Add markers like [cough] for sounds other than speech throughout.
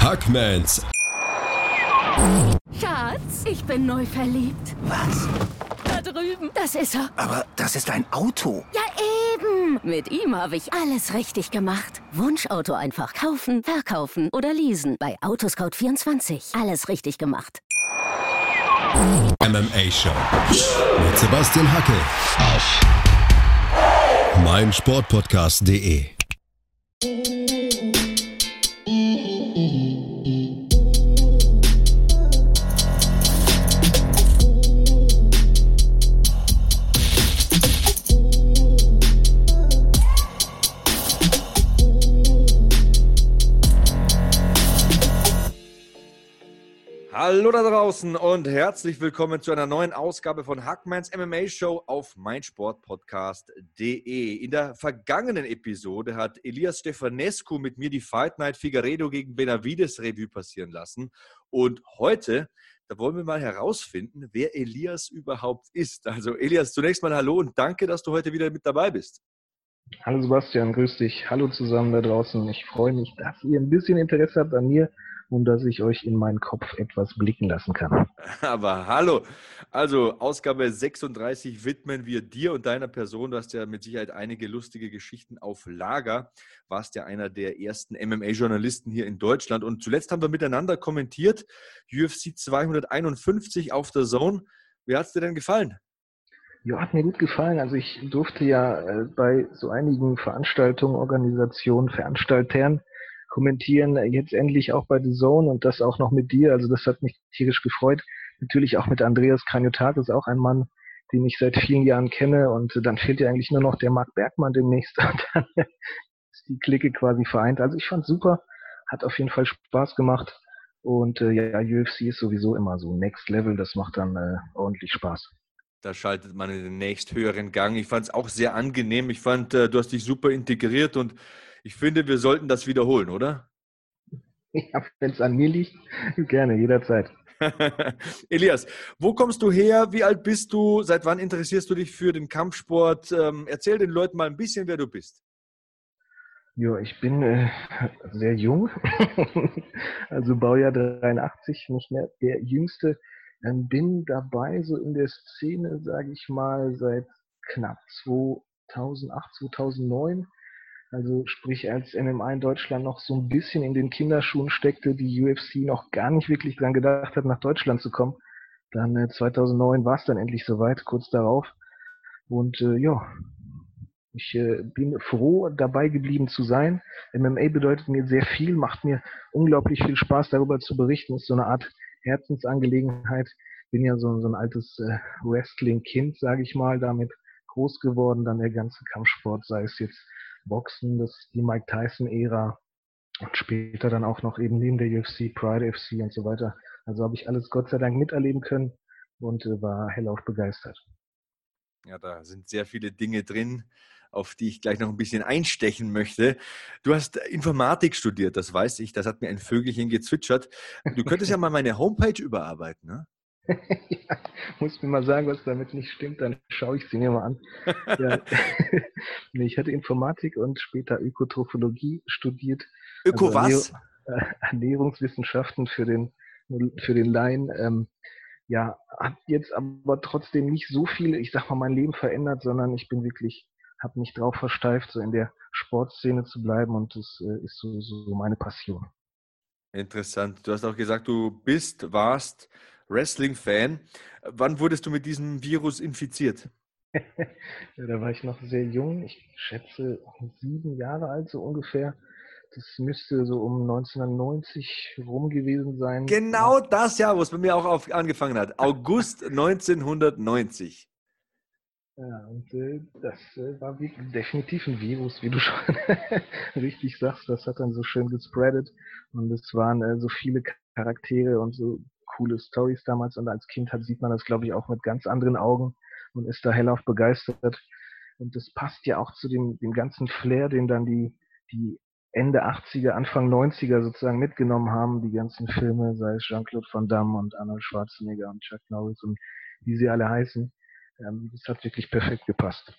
Hackmans Schatz, ich bin neu verliebt. Was? Da drüben. Das ist er. Aber das ist ein Auto. Ja, eben. Mit ihm habe ich alles richtig gemacht. Wunschauto einfach kaufen, verkaufen oder leasen. Bei Autoscout24. Alles richtig gemacht. MMA Show mit Sebastian Hacke auf meinsportpodcast.de. Hallo da draußen und herzlich willkommen zu einer neuen Ausgabe von Hackmans MMA Show auf meinsportpodcast.de. In der vergangenen Episode hat Elias Stefanescu mit mir die Fight Night Figueredo gegen Benavides Revue passieren lassen. Und heute, da wollen wir mal herausfinden, wer Elias überhaupt ist. Also Elias, zunächst mal Hallo und danke, dass du heute wieder mit dabei bist. Hallo Sebastian, grüß dich. Hallo zusammen da draußen. Ich freue mich, dass ihr ein bisschen Interesse habt an mir und dass ich euch in meinen Kopf etwas blicken lassen kann. [laughs] Aber hallo, also Ausgabe 36 widmen wir dir und deiner Person. Du hast ja mit Sicherheit einige lustige Geschichten auf Lager. Warst ja einer der ersten MMA-Journalisten hier in Deutschland. Und zuletzt haben wir miteinander kommentiert, UFC 251 auf der Zone. Wie hat es dir denn gefallen? Ja, hat mir gut gefallen. Also ich durfte ja äh, bei so einigen Veranstaltungen, Organisationen, Veranstaltern kommentieren, äh, jetzt endlich auch bei The Zone und das auch noch mit dir. Also das hat mich tierisch gefreut. Natürlich auch mit Andreas Kranjotakis, auch ein Mann, den ich seit vielen Jahren kenne. Und äh, dann fehlt ja eigentlich nur noch der Marc Bergmann demnächst. [laughs] Und dann ist die Clique quasi vereint. Also ich fand super, hat auf jeden Fall Spaß gemacht. Und äh, ja, UFC ist sowieso immer so Next Level, das macht dann äh, ordentlich Spaß. Da schaltet man in den nächsthöheren Gang. Ich fand es auch sehr angenehm. Ich fand, äh, du hast dich super integriert und ich finde, wir sollten das wiederholen, oder? [laughs] Ja, wenn es an mir liegt, gerne, jederzeit. [laughs] Elias, wo kommst du her? Wie alt bist du? Seit wann interessierst du dich für den Kampfsport? Ähm, erzähl den Leuten mal ein bisschen, wer du bist. Ja, ich bin äh, sehr jung, [laughs] also Baujahr 83, nicht mehr der Jüngste. Ähm, bin dabei so in der Szene, sage ich mal, seit knapp 2008, 2009 also sprich, als MMA in Deutschland noch so ein bisschen in den Kinderschuhen steckte, die UFC noch gar nicht wirklich dran gedacht hat, nach Deutschland zu kommen. Dann äh, 2009 war es dann endlich soweit, kurz darauf. Und äh, ja, ich äh, bin froh, dabei geblieben zu sein. MMA bedeutet mir sehr viel, macht mir unglaublich viel Spaß, darüber zu berichten. Ist so eine Art Herzensangelegenheit. Bin ja so, so ein altes äh, Wrestling-Kind, sage ich mal, damit groß geworden. Dann der ganze Kampfsport, sei es jetzt Boxen, das die Mike Tyson-Ära und später dann auch noch eben neben der UFC, Pride FC und so weiter. Also habe ich alles Gott sei Dank miterleben können und äh, war hellauf begeistert. Ja, da sind sehr viele Dinge drin, auf die ich gleich noch ein bisschen einstechen möchte. Du hast Informatik studiert, das weiß ich, das hat mir ein Vögelchen gezwitschert. Du könntest ja mal meine Homepage überarbeiten, ne? [laughs] ja, muss mir mal sagen, was damit nicht stimmt, dann schaue ich sie mir mal an. [laughs] Ja. [laughs] nee, ich hatte Informatik und später Ökotrophologie studiert. Öko also was? Äh, Ernährungswissenschaften für den, für den Laien. Ähm, ja, hat jetzt aber trotzdem nicht so viel, ich sag mal, mein Leben verändert, sondern ich bin wirklich, habe mich drauf versteift, so in der Sportszene zu bleiben und das äh, ist so, so meine Passion. Interessant. Du hast auch gesagt, du bist, warst Wrestling-Fan. Wann wurdest du mit diesem Virus infiziert? [laughs] ja, da war ich noch sehr jung, ich schätze sieben Jahre alt so ungefähr. Das müsste so um 1990 rum gewesen sein. Genau das Jahr, wo es bei mir auch angefangen hat. August 1990. Ja, und äh, das äh, war definitiv ein Virus, wie du [laughs] schon richtig sagst. Das hat dann so schön gespreadet. Und es waren äh, so viele Charaktere und so coole Stories damals und als Kind hat, sieht man das, glaube ich, auch mit ganz anderen Augen und ist da hellauf begeistert. Und das passt ja auch zu dem, dem ganzen Flair, den dann die, die Ende 80er, Anfang 90er sozusagen mitgenommen haben, die ganzen Filme, sei es Jean-Claude Van Damme und Arnold Schwarzenegger und Chuck Norris und wie sie alle heißen. Ähm, das hat wirklich perfekt gepasst.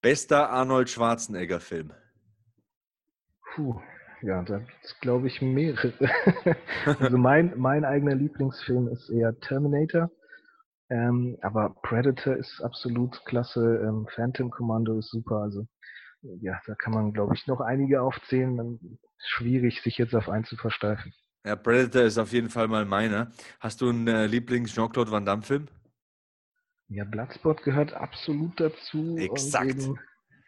Bester Arnold Schwarzenegger-Film? Puh, ja, da gibt es, glaube ich, mehrere. [laughs] also mein, mein eigener Lieblingsfilm ist eher Terminator. Ähm, aber Predator ist absolut klasse. Ähm, Phantom Commando ist super. Also ja, da kann man, glaube ich, noch einige aufzählen. Dann schwierig, sich jetzt auf einen zu versteifen. Ja, Predator ist auf jeden Fall mal meiner. Hast du einen äh, Lieblings-Jean-Claude Van Damme-Film? Ja, Bloodsport gehört absolut dazu. Exakt. Und eben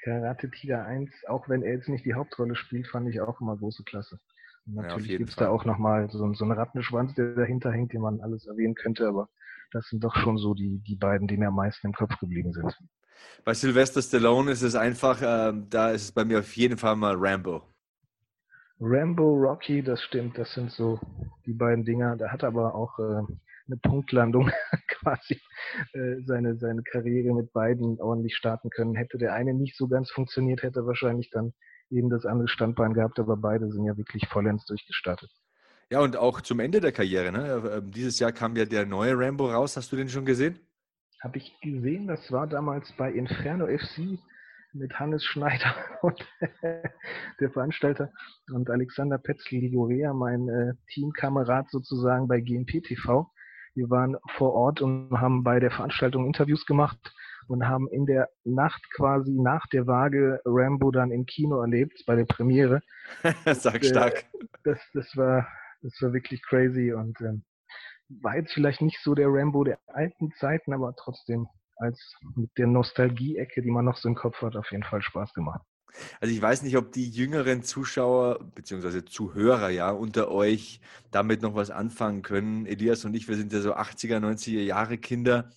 Karate Tiger 1, auch wenn er jetzt nicht die Hauptrolle spielt, fand ich auch immer große Klasse. Und Ja, natürlich jeden gibt es da auch nochmal so, so einen Rattenschwanz, der dahinter hängt, den man alles erwähnen könnte, aber das sind doch schon so die, die beiden, die mir am meisten im Kopf geblieben sind. Bei Sylvester Stallone ist es einfach, ähm, da ist es bei mir auf jeden Fall mal Rambo. Rambo, Rocky, das stimmt, das sind so die beiden Dinger. Da hat er aber auch äh, eine Punktlandung [laughs] quasi äh, seine, seine Karriere mit beiden ordentlich starten können. Hätte der eine nicht so ganz funktioniert, hätte wahrscheinlich dann eben das andere Standbein gehabt, aber beide sind ja wirklich vollends durchgestartet. Ja, und auch zum Ende der Karriere. Ne? Ähm, Dieses Jahr kam ja der neue Rambo raus. Hast du den schon gesehen? Habe ich gesehen, das war damals bei Inferno FC mit Hannes Schneider [laughs] und [laughs] der Veranstalter und Alexander Petzl-Ligorea, mein äh, Teamkamerad sozusagen bei GNP TV. Wir waren vor Ort und haben bei der Veranstaltung Interviews gemacht und haben in der Nacht quasi nach der Waage Rambo dann im Kino erlebt, bei der Premiere. [laughs] Sag Äh, stark. Das, das, war, das war wirklich crazy und ähm, war jetzt vielleicht nicht so der Rambo der alten Zeiten, aber trotzdem als mit der Nostalgie-Ecke, die man noch so im Kopf hat, auf jeden Fall Spaß gemacht. Also ich weiß nicht, ob die jüngeren Zuschauer bzw. Zuhörer ja unter euch damit noch was anfangen können. Elias und ich, wir sind ja so 80er, 90er Jahre Kinder.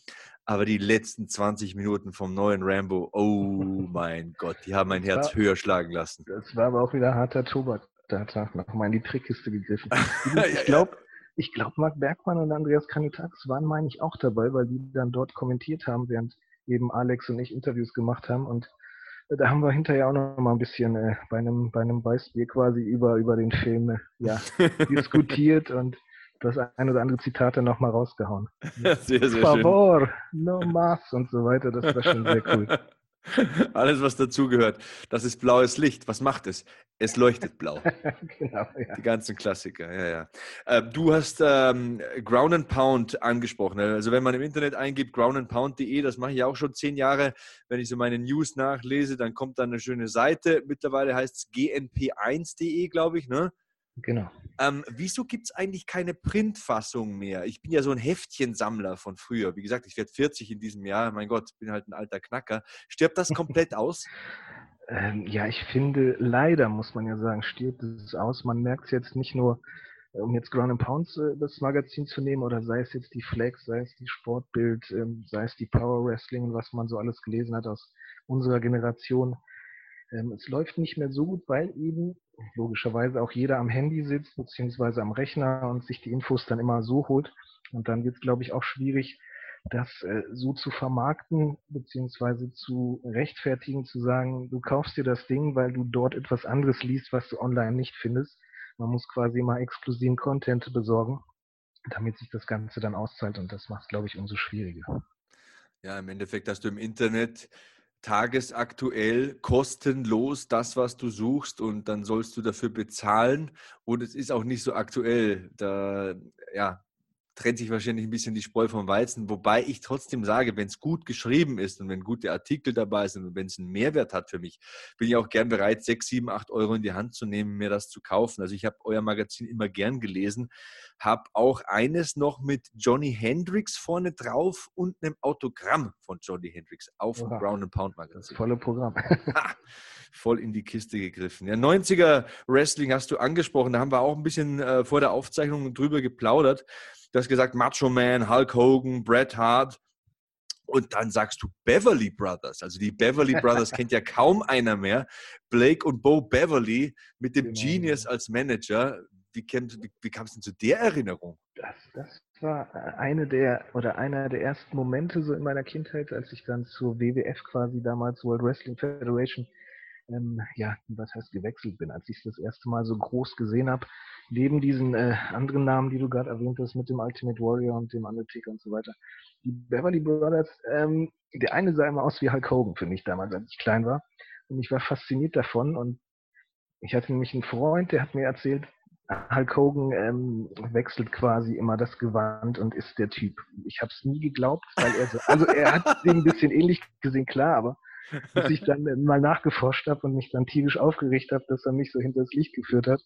Aber die letzten 20 Minuten vom neuen Rambo, oh [laughs] mein Gott, die haben mein Das Herz war- höher schlagen lassen. Das war aber auch wieder harter Tobak. Da hat er nochmal in die Trickkiste gegriffen. [laughs] Ich glaube, ich glaub, Marc Bergmann und Andreas Kanitax waren, meine ich, auch dabei, weil die dann dort kommentiert haben, während eben Alex und ich Interviews gemacht haben. Und da haben wir hinterher auch noch mal ein bisschen äh, bei einem, bei einem Weißbier quasi über, über den Film äh, ja, [laughs] diskutiert und das ein oder andere Zitat dann nochmal rausgehauen. [laughs] Sehr, sehr schön. Favor, no mas und so weiter. Das war schon sehr cool. [laughs] [laughs] Alles, was dazugehört. Das ist blaues Licht. Was macht es? Es leuchtet blau. [laughs] genau, ja. Die ganzen Klassiker, ja, ja. Äh, du hast ähm, Ground and Pound angesprochen. Also wenn man im Internet eingibt, groundandpound.de, das mache ich auch schon zehn Jahre. Wenn ich so meine News nachlese, dann kommt da eine schöne Seite. Mittlerweile heißt es gnp1.de, glaube ich. Ne? Genau. Ähm, wieso gibt es eigentlich keine Printfassung mehr? Ich bin ja so ein Heftchensammler von früher. Wie gesagt, ich werde 40 in diesem Jahr. Mein Gott, bin halt ein alter Knacker. Stirbt das komplett [laughs] aus? Ähm, ja, ich finde, leider muss man ja sagen, stirbt es aus. Man merkt es jetzt nicht nur, äh, um jetzt Ground and Pounds äh, das Magazin zu nehmen, oder sei es jetzt die Flex, sei es die Sportbild, ähm, sei es die Power Wrestling und was man so alles gelesen hat aus unserer Generation. Ähm, es läuft nicht mehr so gut, weil eben logischerweise auch jeder am Handy sitzt, beziehungsweise am Rechner und sich die Infos dann immer so holt. Und dann wird es, glaube ich, auch schwierig, das äh, so zu vermarkten, beziehungsweise zu rechtfertigen, zu sagen, du kaufst dir das Ding, weil du dort etwas anderes liest, was du online nicht findest. Man muss quasi mal exklusiven Content besorgen, damit sich das Ganze dann auszahlt. Und das macht es, glaube ich, umso schwieriger. Ja, im Endeffekt hast du im Internet tagesaktuell kostenlos das, was du suchst und dann sollst du dafür bezahlen und es ist auch nicht so aktuell. Da ja, trennt sich wahrscheinlich ein bisschen die Spreu vom Weizen, wobei ich trotzdem sage, wenn es gut geschrieben ist und wenn gute Artikel dabei sind und wenn es einen Mehrwert hat für mich, bin ich auch gern bereit, 6, 7, 8 Euro in die Hand zu nehmen, mir das zu kaufen. Also ich habe euer Magazin immer gern gelesen, habe auch eines noch mit Johnny Hendrix vorne drauf und einem Autogramm von Johnny Hendrix auf dem Oha. Ground and Pound Das Magazin. volle Programm. Ha, voll in die Kiste gegriffen. Ja, 90er Wrestling hast du angesprochen. Da haben wir auch ein bisschen äh, vor der Aufzeichnung drüber geplaudert. Du hast gesagt, Macho Man, Hulk Hogan, Bret Hart. Und dann sagst du Beverly Brothers. Also die Beverly [laughs] Brothers kennt ja kaum einer mehr. Blake und Bo Beverly mit dem Genau, Genius als Manager. Wie, wie, wie kam es denn zu der Erinnerung? Das, das war eine der oder einer der ersten Momente so in meiner Kindheit, als ich dann zur WWF quasi damals World Wrestling Federation ähm, ja, was heißt gewechselt bin, als ich es das erste Mal so groß gesehen habe, neben diesen äh, anderen Namen, die du gerade erwähnt hast, mit dem Ultimate Warrior und dem Undertaker und so weiter. Die Beverly Brothers, ähm, der eine sah immer aus wie Hulk Hogan für mich damals, als ich klein war. Und ich war fasziniert davon und ich hatte nämlich einen Freund, der hat mir erzählt, Hulk Hogan ähm, wechselt quasi immer das Gewand und ist der Typ. Ich habe es nie geglaubt, weil er so, also er hat den ein bisschen ähnlich gesehen, klar, aber bis ich dann [laughs] mal nachgeforscht habe und mich dann tierisch aufgeregt habe, dass er mich so hinter das Licht geführt hat.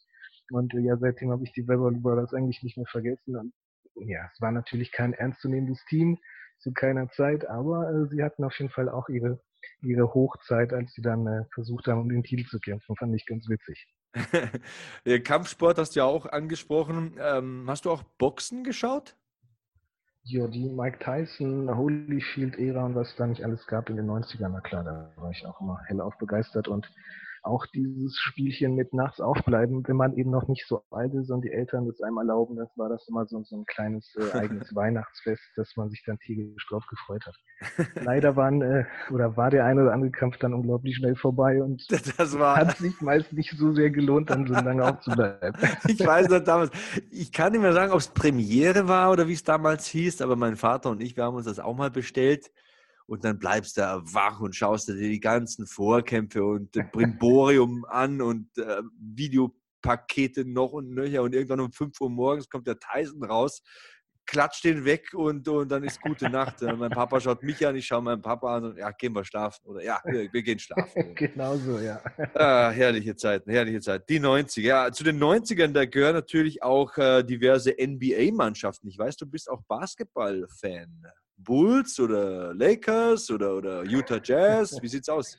Und äh, ja, seitdem habe ich die Beverly Brothers eigentlich nicht mehr vergessen. Und ja, es war natürlich kein ernstzunehmendes Team zu keiner Zeit, aber äh, sie hatten auf jeden Fall auch ihre, ihre Hochzeit, als sie dann äh, versucht haben, um den Titel zu kämpfen. Fand ich ganz witzig. [laughs] Kampfsport hast du ja auch angesprochen. Ähm, hast du auch Boxen geschaut? Ja, die Mike Tyson, Holyfield-Ära und was da nicht alles gab in den 90ern, na klar, da war ich auch immer hellauf begeistert und auch dieses Spielchen mit nachts aufbleiben, wenn man eben noch nicht so alt ist und die Eltern das einem erlauben, das war das immer so, so ein kleines äh, [laughs] eigenes Weihnachtsfest, dass man sich dann tierisch drauf gefreut hat. [laughs] Leider waren äh, oder war der eine oder andere Kampf dann unglaublich schnell vorbei und [laughs] das war... hat sich meist nicht so sehr gelohnt, dann so lange aufzubleiben. ich weiß noch damals, ich kann nicht mehr sagen, ob es Premiere war oder wie es damals hieß, aber mein Vater und ich, wir haben uns das auch mal bestellt und dann bleibst du wach und schaust dir die ganzen Vorkämpfe und äh, Brimborium [laughs] an und äh, Videopakete noch und nöcher und irgendwann um 5 Uhr morgens kommt der Tyson raus, klatscht den weg und, und dann ist gute Nacht. mein Papa schaut mich an, ich schaue meinen Papa an und ja, gehen wir schlafen oder ja, wir, wir gehen schlafen. [laughs] genau so, ja. [laughs] Ah, herrliche Zeiten, herrliche Zeiten. Die 90er. Ja, zu den 90ern, da gehören natürlich auch äh, diverse NBA-Mannschaften. Ich weiß, du bist auch Basketball-Fan. Bulls oder Lakers oder, oder Utah Jazz? Wie sieht's aus?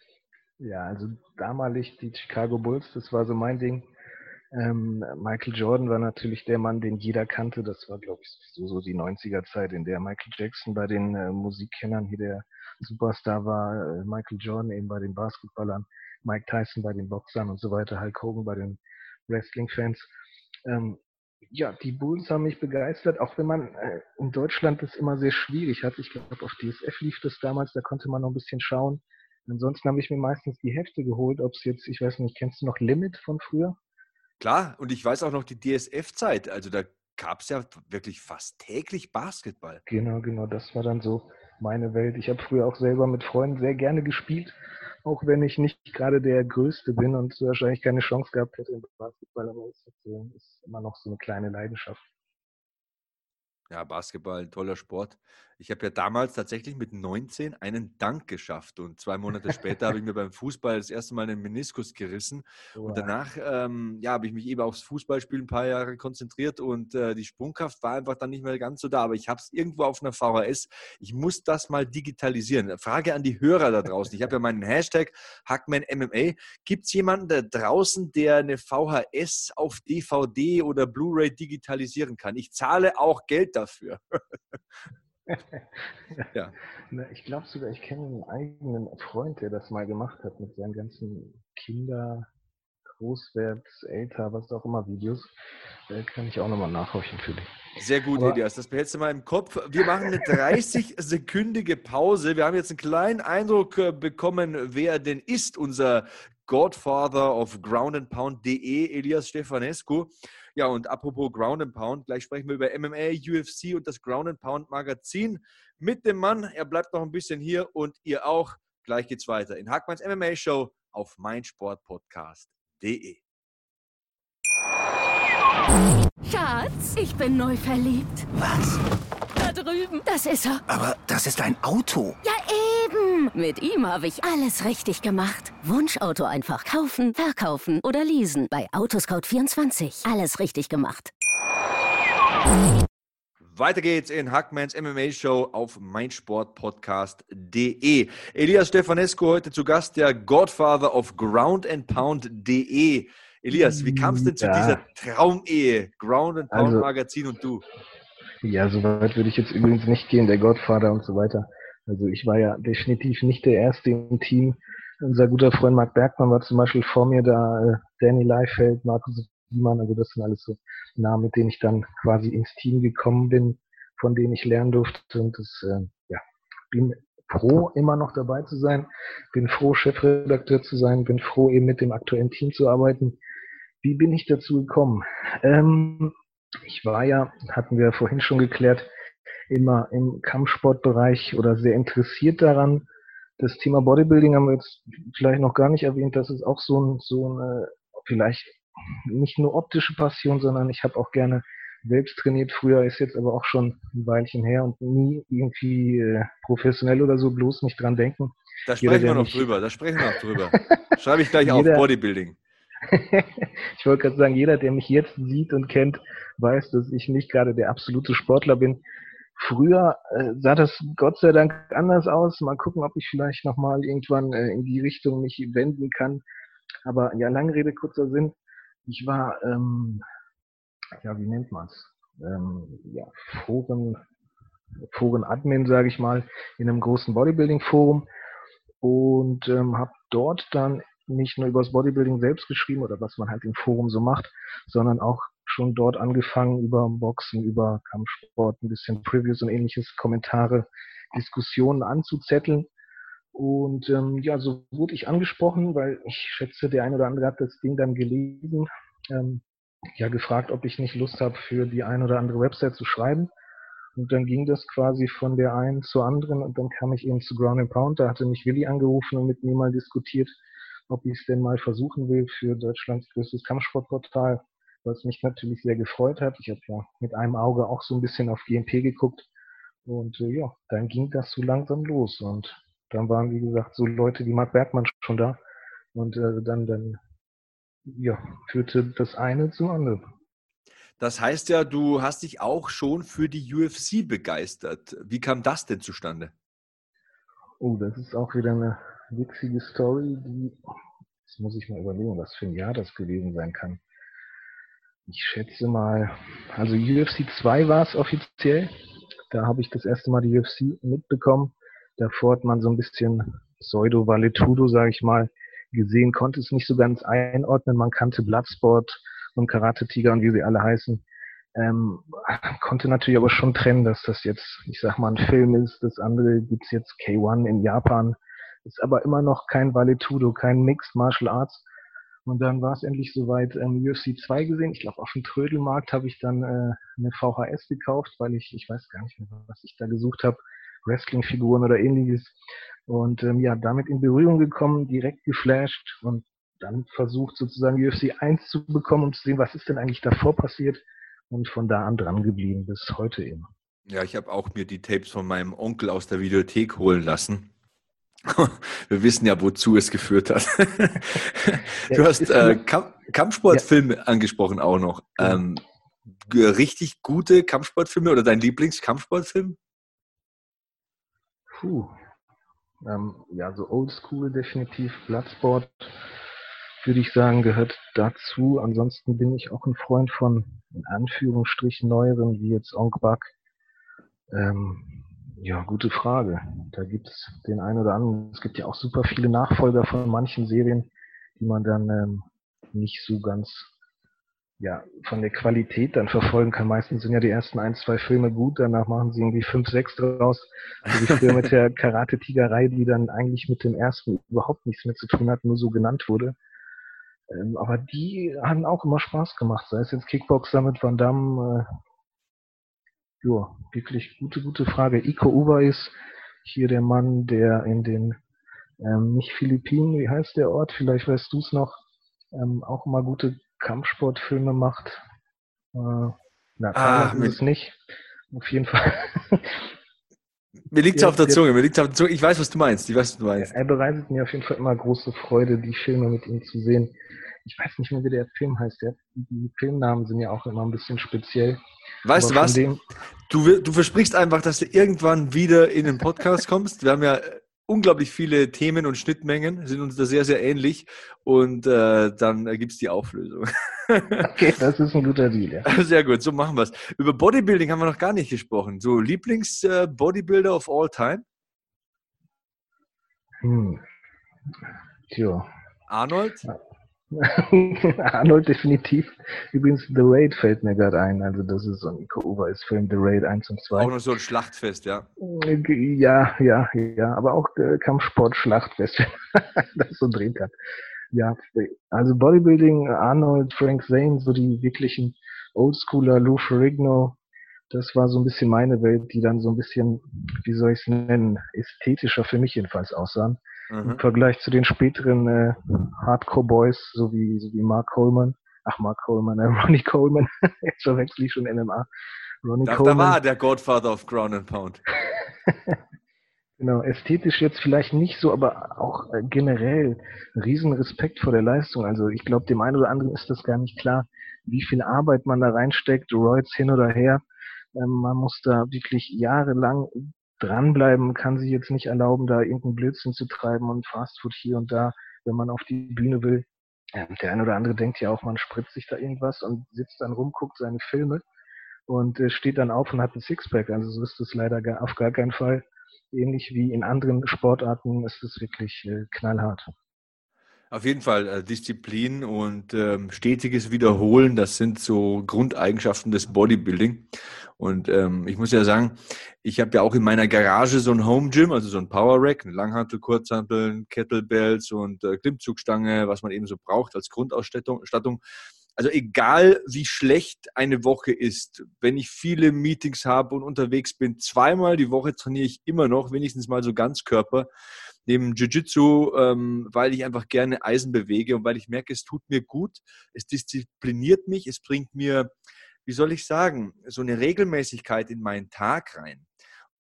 Ja, also damalig die Chicago Bulls, das war so mein Ding. Ähm, Michael Jordan war natürlich der Mann, den jeder kannte. Das war, glaube ich, so, so die 90er-Zeit, in der Michael Jackson bei den äh, Musikkennern hier der Superstar war, äh, Michael Jordan eben bei den Basketballern, Mike Tyson bei den Boxern und so weiter, Hulk Hogan bei den Wrestling-Fans. Ähm, ja, die Bulls haben mich begeistert, auch wenn man äh, in Deutschland das immer sehr schwierig hat. Ich glaube, auf DSF lief das damals, da konnte man noch ein bisschen schauen. Ansonsten habe ich mir meistens die Hefte geholt, ob es jetzt, ich weiß nicht, kennst du noch Limit von früher? Klar, und ich weiß auch noch die DSF-Zeit. Also da gab es ja wirklich fast täglich Basketball. Genau, genau, das war dann so meine Welt. Ich habe früher auch selber mit Freunden sehr gerne gespielt auch wenn ich nicht gerade der Größte bin und wahrscheinlich keine Chance gehabt hätte im Basketball, aber es ist immer noch so eine kleine Leidenschaft. Ja, Basketball, ein toller Sport. Ich habe ja damals tatsächlich mit 19 einen Dank geschafft und zwei Monate später habe ich [laughs] mir beim Fußball das erste Mal einen Meniskus gerissen. Wow. Und danach ähm, ja, habe ich mich eben aufs Fußballspielen ein paar Jahre konzentriert und äh, die Sprungkraft war einfach dann nicht mehr ganz so da. Aber ich habe es irgendwo auf einer VHS. Ich muss das mal digitalisieren. Frage an die Hörer da draußen. Ich habe ja meinen Hashtag HackmanMMA. Gibt es jemanden da draußen, der eine VHS auf DVD oder Blu-ray digitalisieren kann? Ich zahle auch Geld dafür. [laughs] ja. Na, ich glaube sogar, ich kenne einen eigenen Freund, der das mal gemacht hat mit seinen ganzen Kinder, Großwert, älter, was auch immer Videos. Da kann ich auch nochmal nachhorchen für dich. Sehr gut, Aber, Elias. Das behältst du mal im Kopf. Wir machen eine 30-sekündige Pause. Wir haben jetzt einen kleinen Eindruck äh, bekommen, wer denn ist unser Godfather of Groundandpound.de, Elias Stefanescu. Ja, und apropos Ground and Pound, gleich sprechen wir über MMA, UFC und das Ground and Pound Magazin mit dem Mann. Er bleibt noch ein bisschen hier und ihr auch. Gleich geht's weiter in Hackmanns MMA Show auf meinsportpodcast.de. Schatz, ich bin neu verliebt. Was? Da drüben. Das ist er. Aber das ist ein Auto. Ja, Mit ihm habe ich alles richtig gemacht. Wunschauto einfach kaufen, verkaufen oder leasen. Bei Autoscout24. Alles richtig gemacht. Weiter geht's in Hackmans MMA Show auf meinsportpodcast.de. Elias Stefanescu heute zu Gast, der Godfather of Groundandpound.de. Elias, wie kam es denn zu ja. dieser Traumehe? Ground and Pound also, Magazin und du? Ja, so weit würde ich jetzt übrigens nicht gehen, der Godfather und so weiter. Also ich war ja definitiv nicht der Erste im Team. Unser guter Freund Marc Bergmann war zum Beispiel vor mir da, äh, Danny Leifeld, Markus Wiemann, also das sind alles so Namen, mit denen ich dann quasi ins Team gekommen bin, von denen ich lernen durfte und das, äh, ja, bin froh, immer noch dabei zu sein, bin froh, Chefredakteur zu sein, bin froh, eben mit dem aktuellen Team zu arbeiten. Wie bin ich dazu gekommen? Ähm, ich war ja, hatten wir vorhin schon geklärt, immer im Kampfsportbereich oder sehr interessiert daran. Das Thema Bodybuilding haben wir jetzt vielleicht noch gar nicht erwähnt. Das ist auch so ein, so ein vielleicht nicht nur optische Passion, sondern ich habe auch gerne selbst trainiert. Früher ist jetzt aber auch schon ein Weilchen her und nie irgendwie äh, professionell oder so, bloß nicht dran denken. Da sprechen Jeder, wir noch drüber, da sprechen wir noch drüber. [laughs] Schreibe ich gleich jeder, auf, Bodybuilding. [laughs] ich wollte gerade sagen, jeder, der mich jetzt sieht und kennt, weiß, dass ich nicht gerade der absolute Sportler bin. Früher äh, sah das Gott sei Dank anders aus. Mal gucken, ob ich vielleicht nochmal irgendwann äh, in die Richtung mich wenden kann. Aber ja, lange Rede, kurzer Sinn. Ich war, ähm, ja, wie nennt man's? Ähm, ja, Foren, Foren-Admin, sage ich mal, in einem großen Bodybuilding-Forum und ähm, habe dort dann nicht nur über das Bodybuilding selbst geschrieben oder was man halt im Forum so macht, sondern auch schon dort angefangen über Boxen, über Kampfsport, ein bisschen Previews und ähnliches, Kommentare, Diskussionen anzuzetteln. Und ähm, ja, so wurde ich angesprochen, weil ich schätze, der ein oder andere hat das Ding dann gelesen, ähm, ja gefragt, ob ich nicht Lust habe, für die ein oder andere Website zu schreiben. Und dann ging das quasi von der einen zur anderen und dann kam ich eben zu Ground and Pound. Da hatte mich Willi angerufen und mit mir mal diskutiert, ob ich es denn mal versuchen will für Deutschlands größtes Kampfsportportal, was mich natürlich sehr gefreut hat. Ich habe ja mit einem Auge auch so ein bisschen auf GMP geguckt und äh, ja, dann ging das so langsam los und dann waren, wie gesagt, so Leute wie Marc Bergmann schon da und äh, dann, dann ja, führte das eine zum anderen. Das heißt ja, du hast dich auch schon für die UFC begeistert. Wie kam das denn zustande? Oh, das ist auch wieder eine witzige Story, die, jetzt muss ich mal überlegen, was für ein Jahr das gewesen sein kann. Ich schätze mal, also UFC 2 war es offiziell. Da habe ich das erste Mal die UFC mitbekommen. Davor hat man so ein bisschen Pseudo-Valetudo, sage ich mal, gesehen, konnte es nicht so ganz einordnen. Man kannte Bloodsport und Karate Tiger und wie sie alle heißen. Ähm, konnte natürlich aber schon trennen, dass das jetzt, ich sag mal, ein Film ist. Das andere gibt's jetzt K1 in Japan. Ist aber immer noch kein Valetudo, kein Mixed Martial Arts. Und dann war es endlich soweit ähm, UFC 2 gesehen. Ich glaube, auf dem Trödelmarkt habe ich dann äh, eine VHS gekauft, weil ich, ich weiß gar nicht mehr, was ich da gesucht habe. Wrestling-Figuren oder ähnliches. Und ähm, ja, damit in Berührung gekommen, direkt geflasht und dann versucht sozusagen UFC 1 zu bekommen, um zu sehen, was ist denn eigentlich davor passiert und von da an dran geblieben bis heute eben. Ja, ich habe auch mir die Tapes von meinem Onkel aus der Videothek holen lassen. [laughs] Wir wissen ja, wozu es geführt hat. [laughs] du hast äh, Kamp Kampfsportfilme ja. angesprochen auch noch. Ähm, richtig gute Kampfsportfilme oder dein Lieblingskampfsportfilm? Puh. Ähm, ja, so Oldschool definitiv. Bloodsport würde ich sagen, gehört dazu. Ansonsten bin ich auch ein Freund von, in Anführungsstrichen, neueren, wie jetzt Onk Buck. Ähm, ja, gute Frage. Da gibt es den einen oder anderen. Es gibt ja auch super viele Nachfolger von manchen Serien, die man dann ähm, nicht so ganz ja, von der Qualität dann verfolgen kann. Meistens sind ja die ersten ein, zwei Filme gut, danach machen sie irgendwie fünf, sechs draus. So wie früher mit der Karate-Tigerei, die dann eigentlich mit dem ersten überhaupt nichts mehr zu tun hat, nur so genannt wurde. Ähm, aber die haben auch immer Spaß gemacht, sei es jetzt Kickboxer mit Van Damme, äh, ja, wirklich gute, gute Frage. Iko Uba ist hier der Mann, der in den, ähm, nicht Philippinen, wie heißt der Ort? Vielleicht weißt du es noch, ähm, auch immer gute Kampfsportfilme macht. Äh, na, ah, ist es nicht. Auf jeden Fall. [laughs] Mir liegt es auf der Zunge, mir liegt's auf der Zunge. Ich weiß, was du meinst. Ich weiß, was du meinst. Er bereitet mir auf jeden Fall immer große Freude, die Filme mit ihm zu sehen. Ich weiß nicht mehr, wie der Film heißt. Der, die Filmnamen sind ja auch immer ein bisschen speziell. Weißt du was? Du, du versprichst einfach, dass du irgendwann wieder in den Podcast kommst. Wir haben ja unglaublich viele Themen und Schnittmengen, sind uns da sehr, sehr ähnlich und äh, dann gibt es die Auflösung. [laughs] okay, das ist ein guter Deal. Ja. Sehr gut, so machen wir es. Über Bodybuilding haben wir noch gar nicht gesprochen. So Lieblings-Bodybuilder äh, of all time? Hm. Tja. Arnold? [laughs] Arnold definitiv. Übrigens, The Raid fällt mir gerade ein. Also, das ist so ein Nico Film, The Raid 1 und 2. Auch noch so ein Schlachtfest, ja. Ja, ja, ja. Aber auch äh, Kampfsport-Schlachtfest, [laughs] das so drehen kann. Ja, also Bodybuilding, Arnold, Frank Zane, so die wirklichen Oldschooler, Lou Ferrigno, das war so ein bisschen meine Welt, die dann so ein bisschen, wie soll ich es nennen, ästhetischer für mich jedenfalls aussahen. Mhm. Im Vergleich zu den späteren äh, Hardcore Boys, so wie, so wie Mark Coleman. Ach, Mark Coleman, äh, [laughs] Ronnie Coleman. Jetzt verwechsel ich schon MMA. Ronnie da, Coleman. da war der Godfather of Ground and Pound. [laughs] genau, ästhetisch jetzt vielleicht nicht so, aber auch äh, generell riesen Respekt vor der Leistung. Also ich glaube, dem einen oder anderen ist das gar nicht klar, wie viel Arbeit man da reinsteckt, Roids hin oder her. Ähm, man muss da wirklich jahrelang dranbleiben, kann sich jetzt nicht erlauben, da irgendeinen Blödsinn zu treiben und Fastfood hier und da, wenn man auf die Bühne will. Der eine oder andere denkt ja auch, man spritzt sich da irgendwas und sitzt dann rum, guckt seine Filme und äh, steht dann auf und hat ein Sixpack. Also so ist es leider auf gar keinen Fall. Ähnlich wie in anderen Sportarten ist es wirklich äh, knallhart. Auf jeden Fall äh, Disziplin und ähm, stetiges Wiederholen, das sind so Grundeigenschaften des Bodybuilding. Und ähm, ich muss ja sagen, ich habe ja auch in meiner Garage so ein Home Gym, also so ein Power Rack, eine Langhantel, Kurzhanteln, Kettlebells und äh, Klimmzugstange, was man eben so braucht als Grundausstattung also egal wie schlecht eine Woche ist, wenn ich viele Meetings habe und unterwegs bin, zweimal die Woche trainiere ich immer noch, wenigstens mal so Ganzkörper, neben Jiu-Jitsu, ähm, weil ich einfach gerne Eisen bewege und weil ich merke, es tut mir gut, es diszipliniert mich, es bringt mir, wie soll ich sagen, so eine Regelmäßigkeit in meinen Tag rein.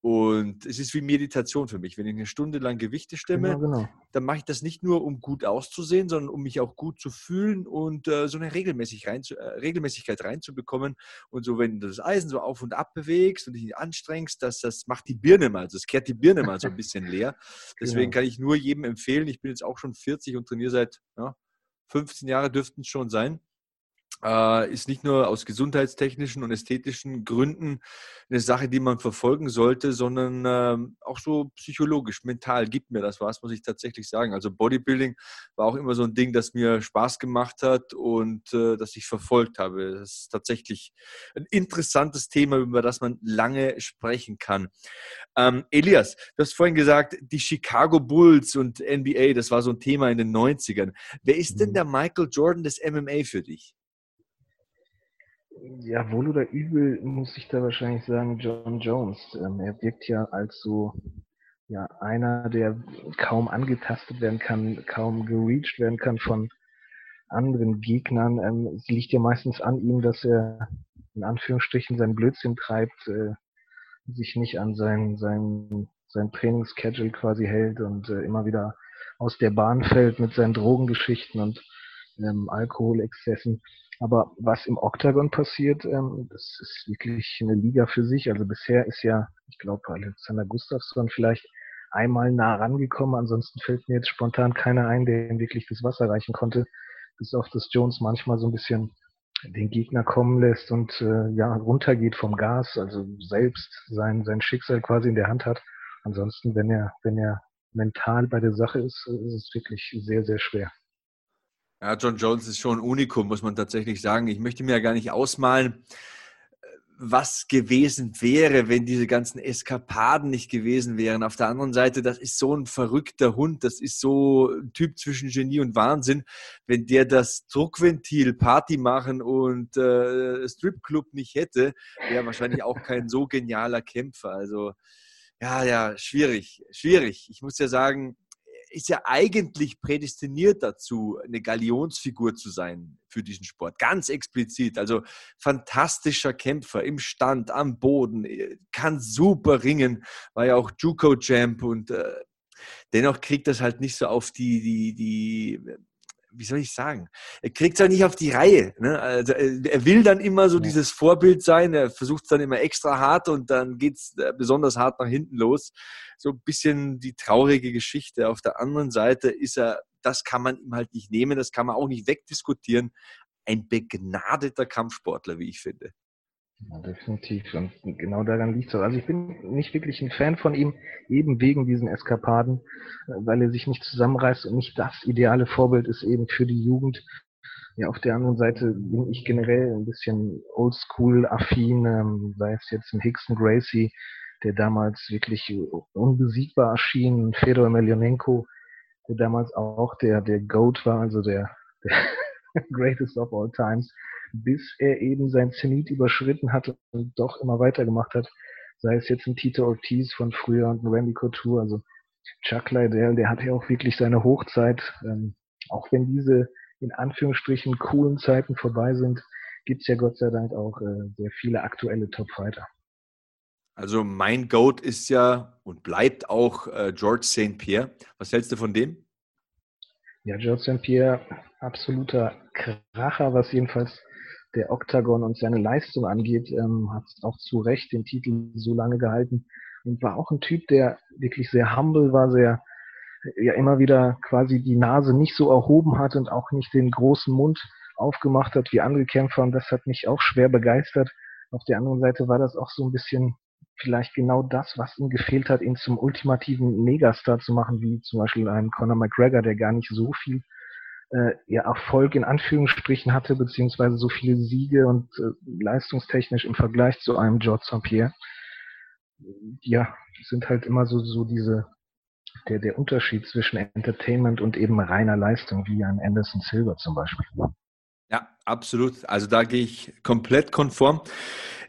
Und es ist wie Meditation für mich. Wenn ich eine Stunde lang Gewichte stemme, genau, genau. dann mache ich das nicht nur, um gut auszusehen, sondern um mich auch gut zu fühlen und äh, so eine Regelmäßig rein äh, Regelmäßigkeit reinzubekommen. Und so, wenn du das Eisen so auf und ab bewegst und dich anstrengst, das, das macht die Birne mal, das kehrt die Birne mal so ein bisschen leer. [laughs] Deswegen genau. kann ich nur jedem empfehlen, ich bin jetzt auch schon 40 und trainiere seit ja, 15 Jahren dürften es schon sein äh, ist nicht nur aus gesundheitstechnischen und ästhetischen Gründen eine Sache, die man verfolgen sollte, sondern äh, auch so psychologisch, mental gibt mir das was, muss ich tatsächlich sagen. Also Bodybuilding war auch immer so ein Ding, das mir Spaß gemacht hat und äh, das ich verfolgt habe. Das ist tatsächlich ein interessantes Thema, über das man lange sprechen kann. Ähm, Elias, du hast vorhin gesagt, die Chicago Bulls und NBA, das war so ein Thema in den 90ern. Wer ist denn mhm. der Michael Jordan des MMA für dich? Ja, wohl oder übel muss ich da wahrscheinlich sagen, John Jones. Ähm, er wirkt ja als so ja, einer, der kaum angetastet werden kann, kaum gereached werden kann von anderen Gegnern. Ähm, es liegt ja meistens an ihm, dass er in Anführungsstrichen sein Blödsinn treibt, äh, sich nicht an sein, sein, sein Trainingsschedule quasi hält und äh, immer wieder aus der Bahn fällt mit seinen Drogengeschichten und ähm, Alkoholexzessen. Aber was im Octagon passiert, ähm, das ist wirklich eine Liga für sich. Also bisher ist ja, ich glaube, Alexander Gustafsson vielleicht einmal nah rangekommen. Ansonsten fällt mir jetzt spontan keiner ein, der ihm wirklich das Wasser reichen konnte. Bis auf das Jones manchmal so ein bisschen den Gegner kommen lässt und äh, ja runtergeht vom Gas, also selbst sein sein Schicksal quasi in der Hand hat. Ansonsten, wenn er wenn er mental bei der Sache ist, ist es wirklich sehr sehr schwer. Ja, John Jones ist schon ein Unikum, muss man tatsächlich sagen. Ich möchte mir ja gar nicht ausmalen, was gewesen wäre, wenn diese ganzen Eskapaden nicht gewesen wären. Auf der anderen Seite, das ist so ein verrückter Hund, das ist so ein Typ zwischen Genie und Wahnsinn. Wenn der das Druckventil Party machen und äh, Stripclub nicht hätte, wäre wahrscheinlich auch kein so genialer Kämpfer. Also ja, ja, schwierig, schwierig. Ich muss ja sagen, ist ja eigentlich prädestiniert dazu, eine Galionsfigur zu sein für diesen Sport. Ganz explizit. Also fantastischer Kämpfer im Stand, am Boden, äh, kann super ringen, war ja auch Juco-Champ und äh, dennoch kriegt das halt nicht so auf die, die, die wie soll ich sagen, er kriegt es halt nicht auf die Reihe. Ne? Also er will dann immer so dieses Vorbild sein, er versucht es dann immer extra hart und dann geht es äh, besonders hart nach hinten los. So ein bisschen die traurige Geschichte. Auf der anderen Seite ist er, das kann man ihm halt nicht nehmen, das kann man auch nicht wegdiskutieren, ein begnadeter Kampfsportler, wie ich finde. Ja, definitiv. Und genau daran liegt es auch. Also ich bin nicht wirklich ein Fan von ihm, eben wegen diesen Eskapaden, äh, weil er sich nicht zusammenreißt und nicht das ideale Vorbild ist eben für die Jugend. Ja, auf der anderen Seite bin ich generell ein bisschen oldschool-affin, ähm, sei es jetzt ein Hickson Gracie, der damals wirklich unbesiegbar erschien, Fedor Emelianenko, der damals auch der, der GOAT war, also der, der [laughs] Greatest of All Times bis er eben sein Zenit überschritten hatte und doch immer weitergemacht hat. Sei es jetzt ein Tito Ortiz von früher und ein Randy Couture. Also Chuck Liddell, der hatte ja auch wirklich seine Hochzeit. Ähm, auch wenn diese in Anführungsstrichen coolen Zeiten vorbei sind, gibt es ja Gott sei Dank auch äh, sehr viele aktuelle Top-Fighter. Also mein Goat ist ja und bleibt auch äh, George St. Pierre. Was hältst du von dem? Ja, George St. Pierre, absoluter Kracher, was jedenfalls der Octagon und seine Leistung angeht, ähm, hat auch zu Recht den Titel so lange gehalten und war auch ein Typ, der wirklich sehr humble war, sehr ja immer wieder quasi die Nase nicht so erhoben hat und auch nicht den großen Mund aufgemacht hat wie andere Kämpfer und das hat mich auch schwer begeistert. Auf der anderen Seite war das auch so ein bisschen vielleicht genau das, was ihm gefehlt hat, ihn zum ultimativen Megastar zu machen, wie zum Beispiel ein Conor McGregor, der gar nicht so viel äh, ja, Erfolg in Anführungsstrichen hatte, beziehungsweise so viele Siege und äh, leistungstechnisch im Vergleich zu einem George St. Pierre. Ja, sind halt immer so, so diese, der, der Unterschied zwischen Entertainment und eben reiner Leistung, wie ein Anderson Silver zum Beispiel. Absolut. Also da gehe ich komplett konform.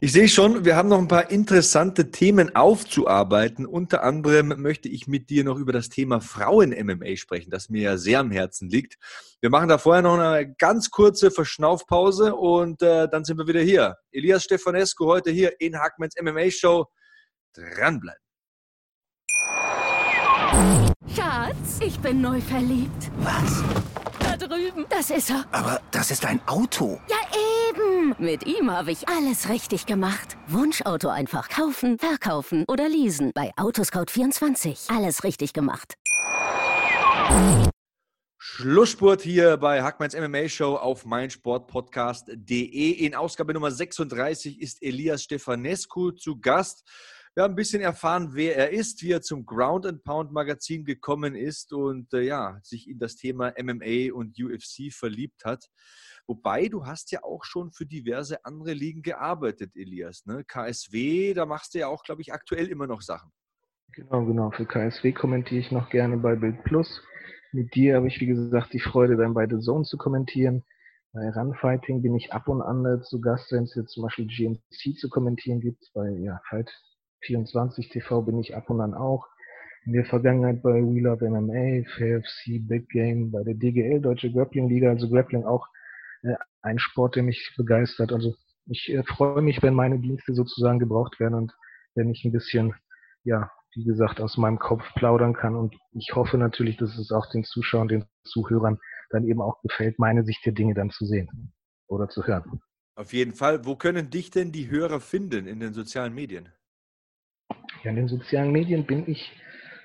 Ich sehe schon, wir haben noch ein paar interessante Themen aufzuarbeiten. Unter anderem möchte ich mit dir noch über das Thema Frauen-MMA sprechen, das mir ja sehr am Herzen liegt. Wir machen da vorher noch eine ganz kurze Verschnaufpause und äh, dann sind wir wieder hier. Elias Stefanescu heute hier in Hackmans MMA Show. Dranbleiben. Schatz, ich bin neu verliebt. Was? Drüben. Das ist er. Aber das ist ein Auto. Ja, eben. Mit ihm habe ich alles richtig gemacht. Wunschauto einfach kaufen, verkaufen oder leasen. Bei Autoscout24. Alles richtig gemacht. Schlussspurt hier bei Hackmanns MMA Show auf meinsportpodcast.de. In Ausgabe Nummer 36 ist Elias Stefanescu zu Gast. Wir haben ein bisschen erfahren, wer er ist, wie er zum Ground and Pound Magazin gekommen ist und äh, ja, sich in das Thema MMA und UFC verliebt hat. Wobei, du hast ja auch schon für diverse andere Ligen gearbeitet, Elias. Ne? KSW, da machst du ja auch, glaube ich, aktuell immer noch Sachen. Genau, genau. Für KSW kommentiere ich noch gerne bei Bild Plus. Mit dir habe ich, wie gesagt, die Freude, dann bei The Zone zu kommentieren. Bei Runfighting bin ich ab und an zu Gast, wenn es jetzt zum Beispiel GMC zu kommentieren gibt. Bei ja, Fight 24 TV bin ich ab und an auch. In der Vergangenheit bei We Love MMA, FFC, Big Game, bei der DGL, Deutsche Grappling Liga, also Grappling auch äh, ein Sport, der mich begeistert. Also ich äh, freue mich, wenn meine Dienste sozusagen gebraucht werden und wenn ich ein bisschen, ja, wie gesagt, aus meinem Kopf plaudern kann. Und ich hoffe natürlich, dass es auch den Zuschauern, den Zuhörern dann eben auch gefällt, meine Sicht der Dinge dann zu sehen oder zu hören. Auf jeden Fall. Wo können dich denn die Hörer finden in den sozialen Medien? Ja, in den sozialen Medien bin ich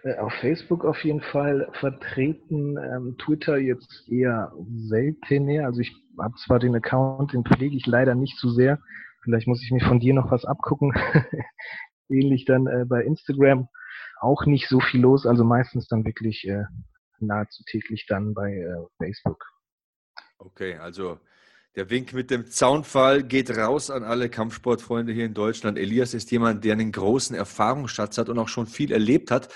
äh, auf Facebook auf jeden Fall vertreten, ähm, Twitter jetzt eher seltener. Also ich habe zwar den Account, den pflege ich leider nicht so sehr. Vielleicht muss ich mir von dir noch was abgucken. [laughs] Ähnlich dann äh, bei Instagram auch nicht so viel los, also meistens dann wirklich äh, nahezu täglich dann bei äh, Facebook. Okay, also der Wink mit dem Zaunfall geht raus an alle Kampfsportfreunde hier in Deutschland. Elias ist jemand, der einen großen Erfahrungsschatz hat und auch schon viel erlebt hat.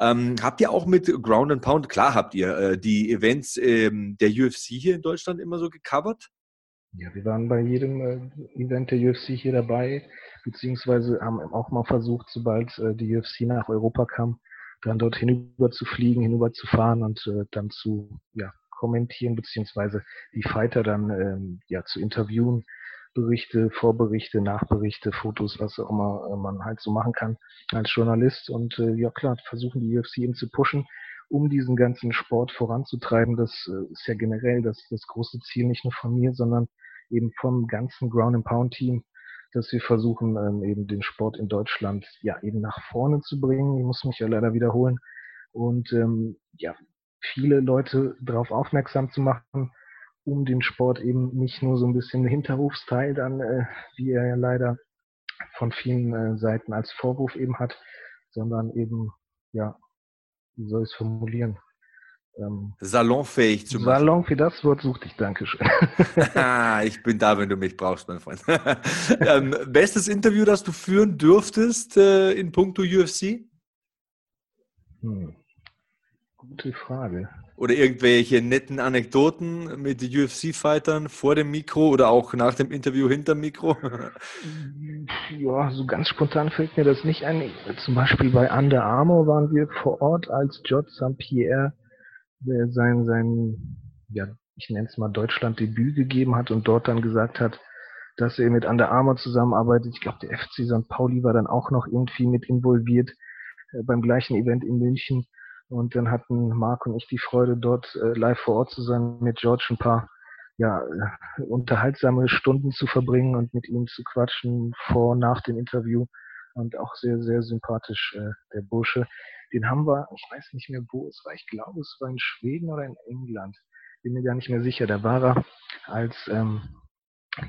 Ähm, habt ihr auch mit Ground and Pound, klar habt ihr, äh, die Events ähm, der UFC hier in Deutschland immer so gecovert? Ja, wir waren bei jedem äh, Event der UFC hier dabei, beziehungsweise haben auch mal versucht, sobald äh, die UFC nach Europa kam, dann dort hinüber zu fliegen, hinüber zu fahren und äh, dann zu ja, kommentieren, beziehungsweise die Fighter dann ähm, ja zu interviewen, Berichte, Vorberichte, Nachberichte, Fotos, was auch immer äh, man halt so machen kann als Journalist. Und äh, ja klar, versuchen die UFC eben zu pushen, um diesen ganzen Sport voranzutreiben. Das äh, ist ja generell das, das große Ziel, nicht nur von mir, sondern eben vom ganzen Ground and Pound Team, dass wir versuchen, ähm, eben den Sport in Deutschland ja eben nach vorne zu bringen. Ich muss mich ja leider wiederholen. Und ähm, ja, viele Leute darauf aufmerksam zu machen, um den Sport eben nicht nur so ein bisschen Hinterhofsteil dann, äh, wie er ja leider von vielen äh, Seiten als Vorwurf eben hat, sondern eben, ja, wie soll ich es formulieren? Ähm, salonfähig zu machen. Salonfähig, das Wort suchte ich, Dankeschön. [laughs] [laughs] ich bin da, wenn du mich brauchst, mein Freund. [laughs] ähm, bestes Interview, das du führen dürftest äh, in puncto UFC? Hm. Gute Frage. Oder irgendwelche netten Anekdoten mit UFC-Fightern vor dem Mikro oder auch nach dem Interview hinter dem Mikro? [laughs] Ja, so ganz spontan fällt mir das nicht ein. Zum Beispiel bei Under Armour waren wir vor Ort, als George St. Pierre sein, sein, ja, ich nenne es mal Deutschland-Debüt gegeben hat und dort dann gesagt hat, dass er mit Under Armour zusammenarbeitet. Ich glaube, der FC St. Pauli war dann auch noch irgendwie mit involviert äh, beim gleichen Event in München. Und dann hatten Marc und ich die Freude, dort äh, live vor Ort zu sein, mit George ein paar ja, äh, unterhaltsame Stunden zu verbringen und mit ihm zu quatschen vor und nach dem Interview. Und auch sehr, sehr sympathisch, äh, der Bursche. Den haben wir, ich weiß nicht mehr, wo es war. Ich glaube, es war in Schweden oder in England. Bin mir gar nicht mehr sicher. Da war er als ähm,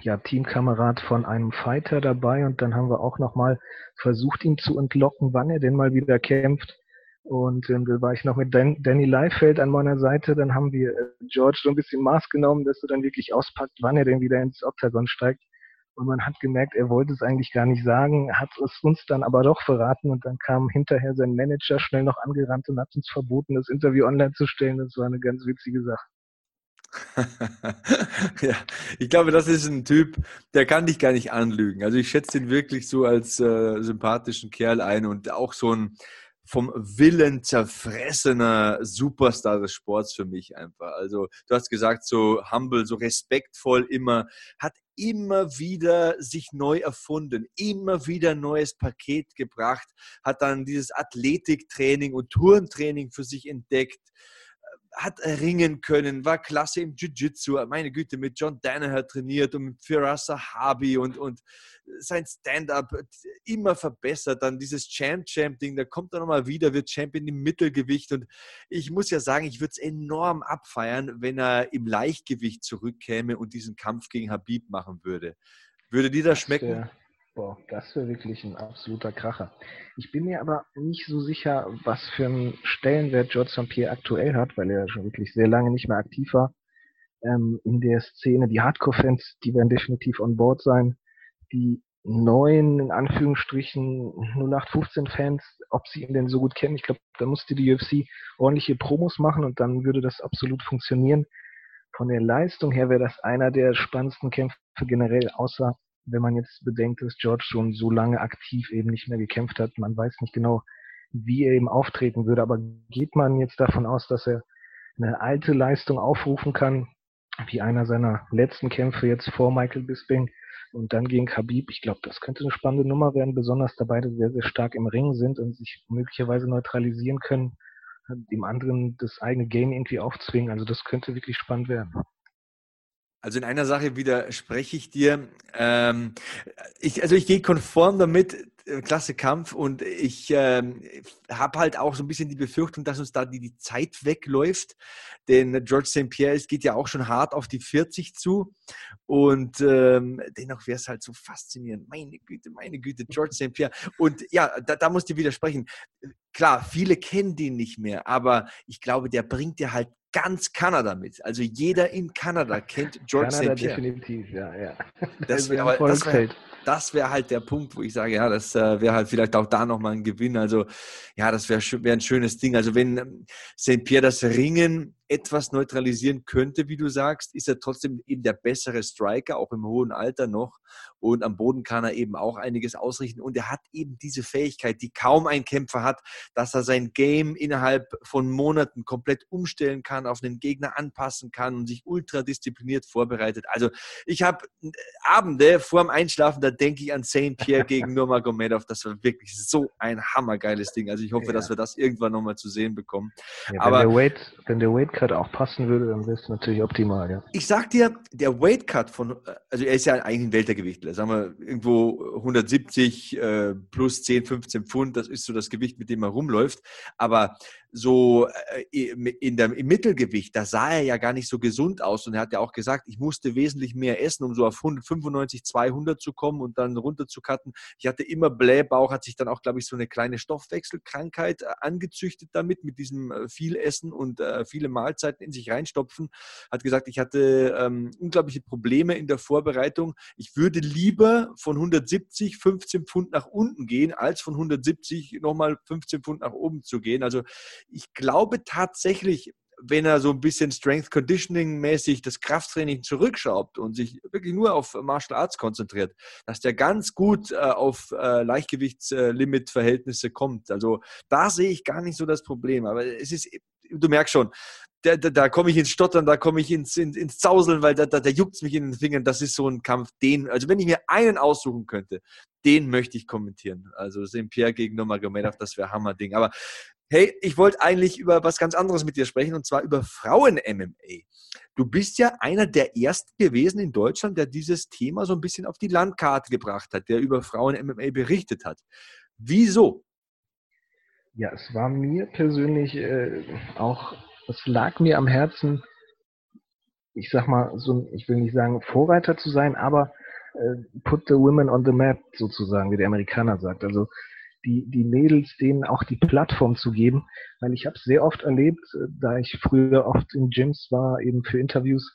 ja, Teamkamerad von einem Fighter dabei und dann haben wir auch nochmal versucht, ihn zu entlocken, wann er denn mal wieder kämpft. Und ähm, da war ich noch mit Dan Danny Leifeld an meiner Seite. Dann haben wir äh, George so ein bisschen Maß genommen, dass er dann wirklich auspackt, wann er denn wieder ins Oktagon steigt. Und man hat gemerkt, er wollte es eigentlich gar nicht sagen, hat es uns dann aber doch verraten. Und dann kam hinterher sein Manager schnell noch angerannt und hat uns verboten, das Interview online zu stellen. Das war eine ganz witzige Sache. [laughs] ja, ich glaube, das ist ein Typ, der kann dich gar nicht anlügen. Also ich schätze ihn wirklich so als äh, sympathischen Kerl ein und auch so ein vom Willen zerfressener Superstar des Sports für mich einfach. Also du hast gesagt, so humble, so respektvoll immer, hat immer wieder sich neu erfunden, immer wieder ein neues Paket gebracht, hat dann dieses Athletiktraining und Turntraining für sich entdeckt hat ringen können, war klasse im Jiu-Jitsu, meine Güte, mit John Danaher trainiert und mit Firas Sahabi und, und sein Stand-up immer verbessert. Dann dieses Champ-Champ-Ding, da kommt er nochmal wieder, wird Champion im Mittelgewicht und ich muss ja sagen, ich würde es enorm abfeiern, wenn er im Leichtgewicht zurückkäme und diesen Kampf gegen Habib machen würde. Würde dir das schmecken? Boah, das wäre wirklich ein absoluter Kracher. Ich bin mir aber nicht so sicher, was für einen Stellenwert George St. Pierre aktuell hat, weil er schon wirklich sehr lange nicht mehr aktiv war ähm, in der Szene. Die Hardcore-Fans, die werden definitiv on board sein. Die neuen, in Anführungsstrichen, 0815-Fans, ob sie ihn denn so gut kennen, ich glaube, da musste die UFC ordentliche Promos machen und dann würde das absolut funktionieren. Von der Leistung her wäre das einer der spannendsten Kämpfe generell, außer wenn man jetzt bedenkt, dass George schon so lange aktiv eben nicht mehr gekämpft hat. Man weiß nicht genau, wie er eben auftreten würde, aber geht man jetzt davon aus, dass er eine alte Leistung aufrufen kann, wie einer seiner letzten Kämpfe jetzt vor Michael Bisping und dann gegen Khabib. Ich glaube, das könnte eine spannende Nummer werden, besonders da beide sehr, sehr stark im Ring sind und sich möglicherweise neutralisieren können, dem anderen das eigene Game irgendwie aufzwingen. Also das könnte wirklich spannend werden. Also in einer Sache widerspreche ich dir. Ähm, ich, also ich gehe konform damit, äh, klasse Kampf und ich ähm, habe halt auch so ein bisschen die Befürchtung, dass uns da die, die Zeit wegläuft. Denn George St. Pierre, es geht ja auch schon hart auf die 40 zu und ähm, dennoch wäre es halt so faszinierend. Meine Güte, meine Güte, George St. Pierre. Und ja, da, da musst du widersprechen. Klar, viele kennen den nicht mehr, aber ich glaube, der bringt dir halt ganz Kanada mit. Also jeder in Kanada kennt [laughs] George Kanada St. Pierre. definitiv, ja, ja. [laughs] Das wäre das wär, das wär halt der Punkt, wo ich sage, ja, das äh, wäre halt vielleicht auch da nochmal ein Gewinn. Also ja, das wäre wär ein schönes Ding. Also wenn ähm, St. Pierre das Ringen etwas neutralisieren könnte, wie du sagst, ist er trotzdem eben der bessere Striker, auch im hohen Alter noch. Und am Boden kann er eben auch einiges ausrichten. Und er hat eben diese Fähigkeit, die kaum ein Kämpfer hat, dass er sein Game innerhalb von Monaten komplett umstellen kann, auf einen Gegner anpassen kann und sich ultra diszipliniert vorbereitet. Also ich habe äh, Abende vor dem Einschlafen, da denke ich an St. Pierre gegen [laughs] Nurmagomedov. Das war wirklich so ein hammergeiles Ding. Also ich hoffe, ja. dass wir das irgendwann nochmal zu sehen bekommen. Ja, wenn, Aber, der Weight, wenn der Weight Cut auch passen würde, dann wäre es natürlich optimal, ja. Ich sag dir, der Weight Cut von, also er ist ja eigentlich ein Weltergewichtler, sagen wir irgendwo 170 äh, plus 10, 15 Pfund, das ist so das Gewicht, mit dem er rumläuft. Aber so äh, in der, im Mittelgewicht, da sah er ja gar nicht so gesund aus und er hat ja auch gesagt, ich musste wesentlich mehr essen, um so auf 195, 200 zu kommen und dann runter zu cutten. Ich hatte immer Blähbauch, hat sich dann auch, glaube ich, so eine kleine Stoffwechselkrankheit äh, angezüchtet damit, mit diesem äh, viel Essen und viele Mahlzeiten in sich reinstopfen. Hat gesagt, ich hatte ähm, unglaubliche Probleme in der Vorbereitung. Ich würde lieber von 170 15 Pfund nach unten gehen, als von 170 nochmal 15 Pfund nach oben zu gehen. Also ich glaube tatsächlich, wenn er so ein bisschen Strength Conditioning mäßig das Krafttraining zurückschraubt und sich wirklich nur auf Martial Arts konzentriert, dass der ganz gut äh, auf äh, Leichtgewichtslimit-Verhältnisse kommt. Also da sehe ich gar nicht so das Problem. Aber es ist, du merkst schon, da, da, da komme ich ins Stottern, da komme ich ins, ins, ins Zauseln, weil da, da, da juckt es mich in den Fingern. Das ist so ein Kampf, den, also wenn ich mir einen aussuchen könnte, den möchte ich kommentieren. Also St. Pierre gegen Nurmagomedov, das wäre Hammerding. Aber hey, ich wollte eigentlich über was ganz anderes mit dir sprechen und zwar über Frauen-MMA. Du bist ja einer der ersten gewesen in Deutschland, der dieses Thema so ein bisschen auf die Landkarte gebracht hat, der über Frauen-MMA berichtet hat. Wieso? Ja, es war mir persönlich äh, auch es lag mir am Herzen, ich sag mal, so, ich will nicht sagen Vorreiter zu sein, aber äh, put the women on the map sozusagen, wie der Amerikaner sagt. Also die, die Mädels denen auch die Plattform zu geben, weil ich habe es sehr oft erlebt, äh, da ich früher oft in Gyms war, eben für Interviews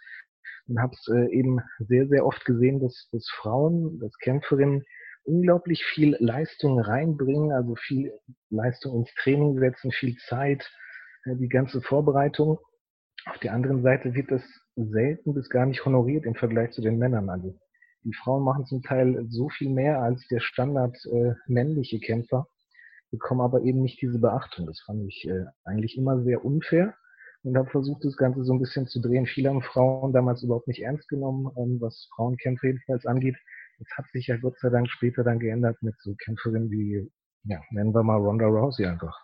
und habe es äh, eben sehr, sehr oft gesehen, dass, dass Frauen, dass Kämpferinnen unglaublich viel Leistung reinbringen, also viel Leistung ins Training setzen, viel Zeit, die ganze Vorbereitung. Auf der anderen Seite wird das selten bis gar nicht honoriert im Vergleich zu den Männern. Also die Frauen machen zum Teil so viel mehr als der Standard äh, männliche Kämpfer, bekommen aber eben nicht diese Beachtung. Das fand ich äh, eigentlich immer sehr unfair und habe versucht, das Ganze so ein bisschen zu drehen. Viele haben Frauen damals überhaupt nicht ernst genommen, ähm, was Frauenkämpfe jedenfalls angeht. Das hat sich ja Gott sei Dank später dann geändert mit so Kämpferinnen wie, ja, nennen wir mal Ronda Rousey einfach.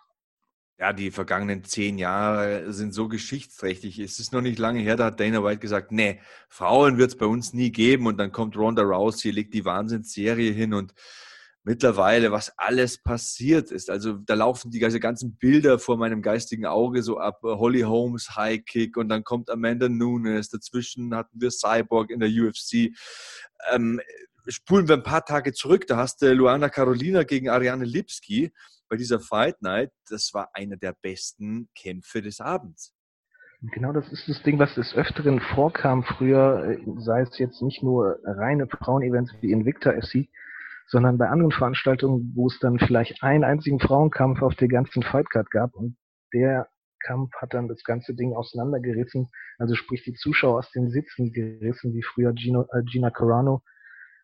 Ja, die vergangenen zehn Jahre sind so geschichtsträchtig. Es ist noch nicht lange her, da hat Dana White gesagt, nee, Frauen wird es bei uns nie geben. Und dann kommt Ronda Rousey, legt die Wahnsinnsserie hin und mittlerweile, was alles passiert ist. Also da laufen die ganzen Bilder vor meinem geistigen Auge so ab. Holly Holmes, High Kick und dann kommt Amanda Nunes. Dazwischen hatten wir Cyborg in der UFC. Ähm, spulen wir ein paar Tage zurück, da hast du Luana Carolina gegen Ariane Lipski bei dieser Fight Night, das war einer der besten Kämpfe des Abends. Genau, das ist das Ding, was des Öfteren vorkam früher, sei es jetzt nicht nur reine Frauenevents wie Invicta FC, sondern bei anderen Veranstaltungen, wo es dann vielleicht einen einzigen Frauenkampf auf der ganzen Fightcard gab und der Kampf hat dann das ganze Ding auseinandergerissen, also sprich die Zuschauer aus den Sitzen gerissen, wie früher Gino, äh, Gina Carano.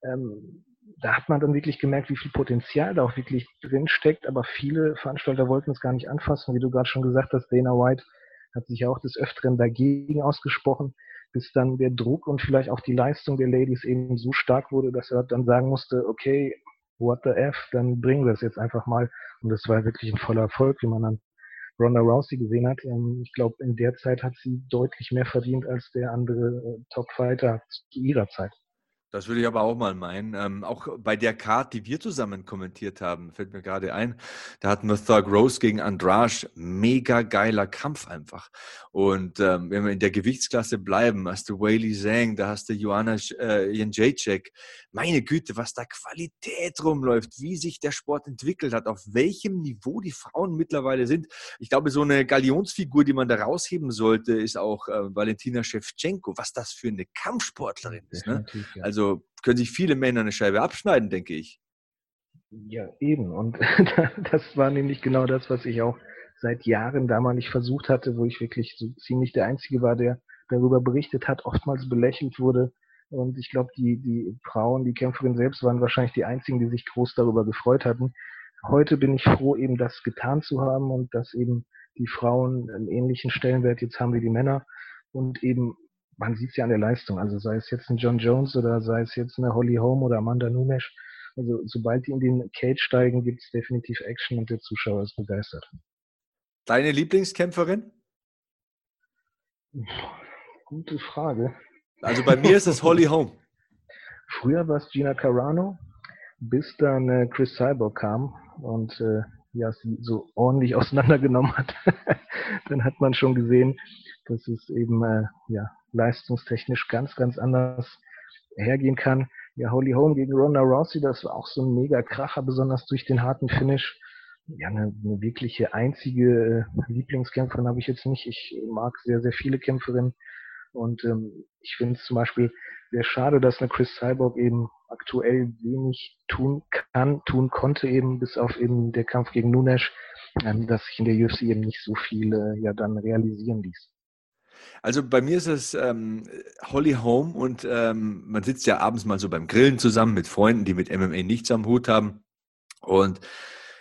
Ähm, da hat man dann wirklich gemerkt, wie viel Potenzial da auch wirklich drin steckt, aber viele Veranstalter wollten es gar nicht anfassen. Wie du gerade schon gesagt hast, Dana White hat sich auch des Öfteren dagegen ausgesprochen, bis dann der Druck und vielleicht auch die Leistung der Ladies eben so stark wurde, dass er dann sagen musste, okay, what the F, dann bringen wir es jetzt einfach mal. Und das war wirklich ein voller Erfolg, wie man dann Ronda Rousey gesehen hat. Ähm, ich glaube, in der Zeit hat sie deutlich mehr verdient als der andere äh, Top-Fighter zu ihrer Zeit. Das würde ich aber auch mal meinen. Ähm, auch bei der Card, die wir zusammen kommentiert haben, fällt mir gerade ein, da hatten wir Thug Rose gegen Andrasch. Mega geiler Kampf einfach. Und ähm, wenn wir in der Gewichtsklasse bleiben, hast du Whaley Zhang, da hast du Joanna äh, Jędrzejczyk. Meine Güte, was da Qualität rumläuft, wie sich der Sport entwickelt hat, auf welchem Niveau die Frauen mittlerweile sind. Ich glaube, so eine Galionsfigur, die man da rausheben sollte, ist auch äh, Valentina Shevchenko. Was das für eine Kampfsportlerin ist. Ne? Ja. Also können sich viele Männer eine Scheibe abschneiden, denke ich. Ja, eben. Und [laughs] das war nämlich genau das, was ich auch seit Jahren damals versucht hatte, wo ich wirklich so ziemlich der Einzige war, der darüber berichtet hat, oftmals belächelt wurde. Und ich glaube, die, die Frauen, die Kämpferinnen selbst waren wahrscheinlich die einzigen, die sich groß darüber gefreut hatten. Heute bin ich froh, eben das getan zu haben und dass eben die Frauen einen ähnlichen Stellenwert jetzt haben wie die Männer und eben man sieht es ja an der Leistung. Also sei es jetzt ein John Jones oder sei es jetzt eine Holly Holm oder Amanda Nunes. Also sobald die in den Cage steigen, gibt es definitiv Action und der Zuschauer ist begeistert. Deine Lieblingskämpferin? Gute Frage. Also bei mir ist es Holly Holm. [laughs] Früher war es Gina Carano, bis dann äh, Chris Cyborg kam und äh, ja, sie so ordentlich [laughs] auseinandergenommen hat. [laughs] dann hat man schon gesehen, dass es eben äh, ja, leistungstechnisch ganz, ganz anders hergehen kann. Ja, Holy Home gegen Ronda Rousey, das war auch so ein mega Kracher, besonders durch den harten Finish. Ja, eine, eine wirkliche einzige äh, Lieblingskämpferin habe ich jetzt nicht. Ich mag sehr, sehr viele Kämpferinnen. Und ähm, ich finde es zum Beispiel sehr schade, dass eine Chris Cyborg eben aktuell wenig tun kann, tun konnte, eben bis auf eben der Kampf gegen Nunes, ähm, dass sich in der UFC eben nicht so viel äh, ja dann realisieren ließ. Also bei mir ist es ähm, Holly Home und ähm, man sitzt ja abends mal so beim Grillen zusammen mit Freunden, die mit MMA nichts am Hut haben. Und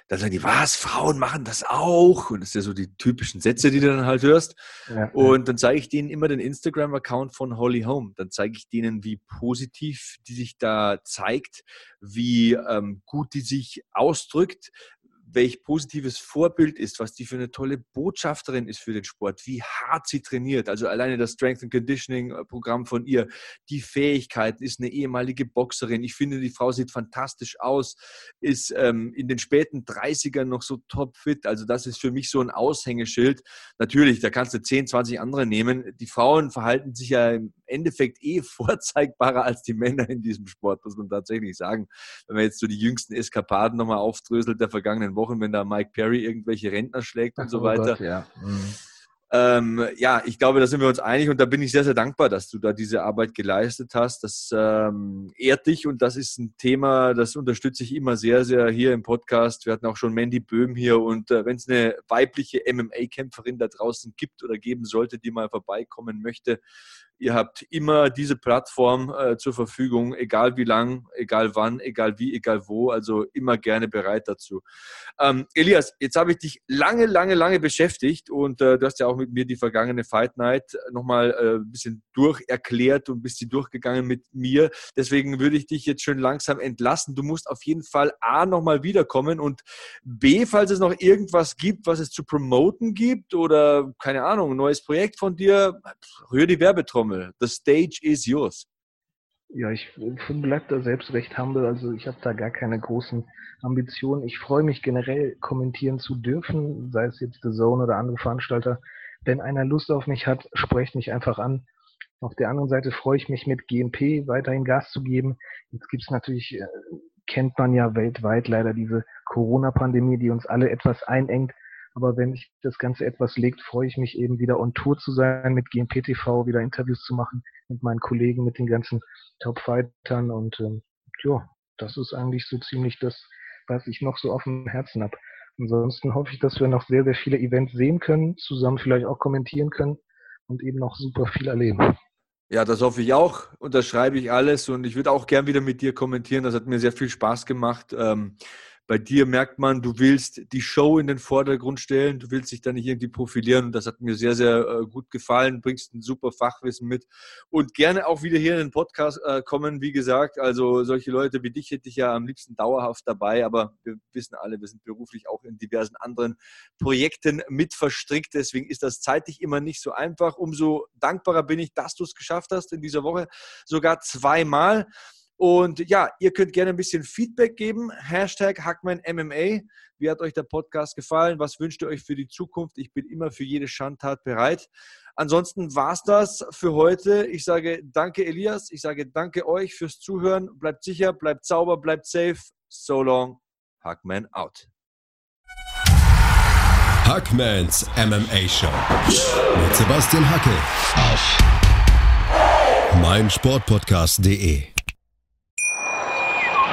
dann sagen die, was, Frauen machen das auch? Und das sind ja so die typischen Sätze, die du dann halt hörst. Ja. Und dann zeige ich denen immer den Instagram-Account von Holly Home. Dann zeige ich denen, wie positiv die sich da zeigt, wie ähm, gut die sich ausdrückt, welch positives Vorbild ist, was die für eine tolle Botschafterin ist für den Sport, wie hart sie trainiert. Also alleine das Strength and Conditioning äh, Programm von ihr, die Fähigkeiten, ist eine ehemalige Boxerin. Ich finde, die Frau sieht fantastisch aus, ist ähm, in den späten 30ern noch so topfit. Also das ist für mich so ein Aushängeschild. Natürlich, da kannst du 10, 20 andere nehmen. Die Frauen verhalten sich ja im Endeffekt eh [laughs] vorzeigbarer als die Männer in diesem Sport, muss man tatsächlich sagen. Wenn man jetzt so die jüngsten Eskapaden nochmal aufdröselt der vergangenen Wochen, wenn da Mike Perry irgendwelche Rentner schlägt und so weiter. Oh Gott, ja. Mhm. Ähm, ja, ich glaube, da sind wir uns einig und da bin ich sehr, sehr dankbar, dass du da diese Arbeit geleistet hast. Das ähm, ehrt dich und das ist ein Thema, das unterstütze ich immer sehr, sehr hier im Podcast. Wir hatten auch schon Mandy Böhm hier und äh, wenn es eine weibliche MMA-Kämpferin da draußen gibt oder geben sollte, die mal vorbeikommen möchte, Ihr habt immer diese Plattform äh, zur Verfügung, egal wie lang, egal wann, egal wie, egal wo. Also immer gerne bereit dazu. Ähm, Elias, jetzt habe ich dich lange, lange, lange beschäftigt und äh, du hast ja auch mit mir die vergangene Fight Night nochmal äh, ein bisschen durcherklärt und bist sie durchgegangen mit mir. Deswegen würde ich dich jetzt schön langsam entlassen. Du musst auf jeden Fall A nochmal wiederkommen und B, falls es noch irgendwas gibt, was es zu promoten gibt oder keine Ahnung, ein neues Projekt von dir, rühr die Werbetrommel. Formel. The stage is yours. Ja, ich bleibe da selbst recht humble. Also ich habe da gar keine großen Ambitionen. Ich freue mich generell kommentieren zu dürfen, sei es jetzt The Zone oder andere Veranstalter. Wenn einer Lust auf mich hat, sprecht mich einfach an. Auf der anderen Seite freue ich mich mit GMP weiterhin Gas zu geben. Jetzt gibt es natürlich, äh, kennt man ja weltweit leider diese Corona-Pandemie, die uns alle etwas einengt. Aber wenn sich das Ganze etwas legt, freue ich mich eben wieder on Tour zu sein, mit GMP TV wieder Interviews zu machen, mit meinen Kollegen, mit den ganzen Top-Fightern. Und ähm, ja, das ist eigentlich so ziemlich das, was ich noch so auf dem Herzen habe. Ansonsten hoffe ich, dass wir noch sehr, sehr viele Events sehen können, zusammen vielleicht auch kommentieren können und eben noch super viel erleben. Ja, das hoffe ich auch. Unterschreibe ich alles und ich würde auch gern wieder mit dir kommentieren. Das hat mir sehr viel Spaß gemacht. Ähm, bei dir merkt man, du willst die Show in den Vordergrund stellen, du willst dich da nicht irgendwie profilieren und das hat mir sehr, sehr äh, gut gefallen, bringst ein super Fachwissen mit und gerne auch wieder hier in den Podcast äh, kommen, wie gesagt, also solche Leute wie dich hätte ich ja am liebsten dauerhaft dabei, aber wir wissen alle, wir sind beruflich auch in diversen anderen Projekten mit verstrickt, deswegen ist das zeitlich immer nicht so einfach. Umso dankbarer bin ich, dass du es geschafft hast in dieser Woche, sogar zweimal. Und ja, ihr könnt gerne ein bisschen Feedback geben. Hashtag HackmanMMA. Wie hat euch der Podcast gefallen? Was wünscht ihr euch für die Zukunft? Ich bin immer für jede Schandtat bereit. Ansonsten war es das für heute. Ich sage danke, Elias. Ich sage danke euch fürs Zuhören. Bleibt sicher, bleibt sauber, bleibt safe. So long. Hackman out. Hackmans MMA Show mit Sebastian Hacke auf meinsportpodcast.de.